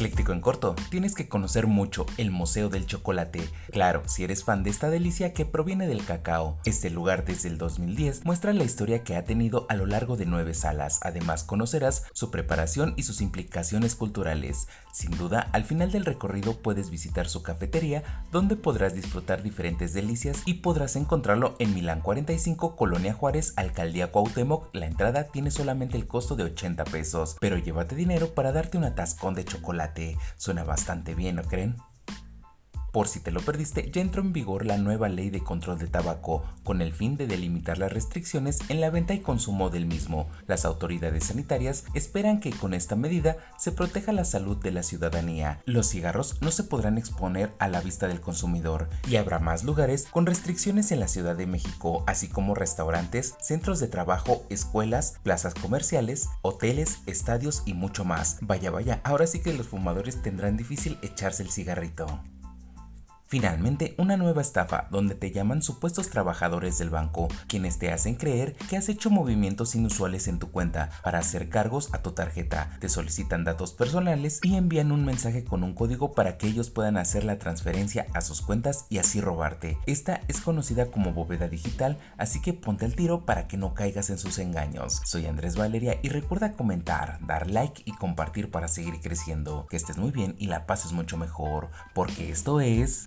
Ecléctico en corto, tienes que conocer mucho el Museo del Chocolate. Claro, si eres fan de esta delicia que proviene del cacao. Este lugar desde el 2010 muestra la historia que ha tenido a lo largo de nueve salas. Además conocerás su preparación y sus implicaciones culturales. Sin duda, al final del recorrido puedes visitar su cafetería, donde podrás disfrutar diferentes delicias y podrás encontrarlo en Milán 45, Colonia Juárez, Alcaldía Cuauhtémoc. La entrada tiene solamente el costo de 80 pesos, pero llévate dinero para darte un atascón de chocolate Suena bastante bien, ¿no creen? Por si te lo perdiste, ya entró en vigor la nueva ley de control de tabaco con el fin de delimitar las restricciones en la venta y consumo del mismo. Las autoridades sanitarias esperan que con esta medida se proteja la salud de la ciudadanía. Los cigarros no se podrán exponer a la vista del consumidor y habrá más lugares con restricciones en la Ciudad de México, así como restaurantes, centros de trabajo, escuelas, plazas comerciales, hoteles, estadios y mucho más. Vaya, vaya, ahora sí que los fumadores tendrán difícil echarse el cigarrito. Finalmente, una nueva estafa donde te llaman supuestos trabajadores del banco, quienes te hacen creer que has hecho movimientos inusuales en tu cuenta para hacer cargos a tu tarjeta, te solicitan datos personales y envían un mensaje con un código para que ellos puedan hacer la transferencia a sus cuentas y así robarte. Esta es conocida como bóveda digital, así que ponte al tiro para que no caigas en sus engaños. Soy Andrés Valeria y recuerda comentar, dar like y compartir para seguir creciendo. Que estés muy bien y la pases mucho mejor, porque esto es...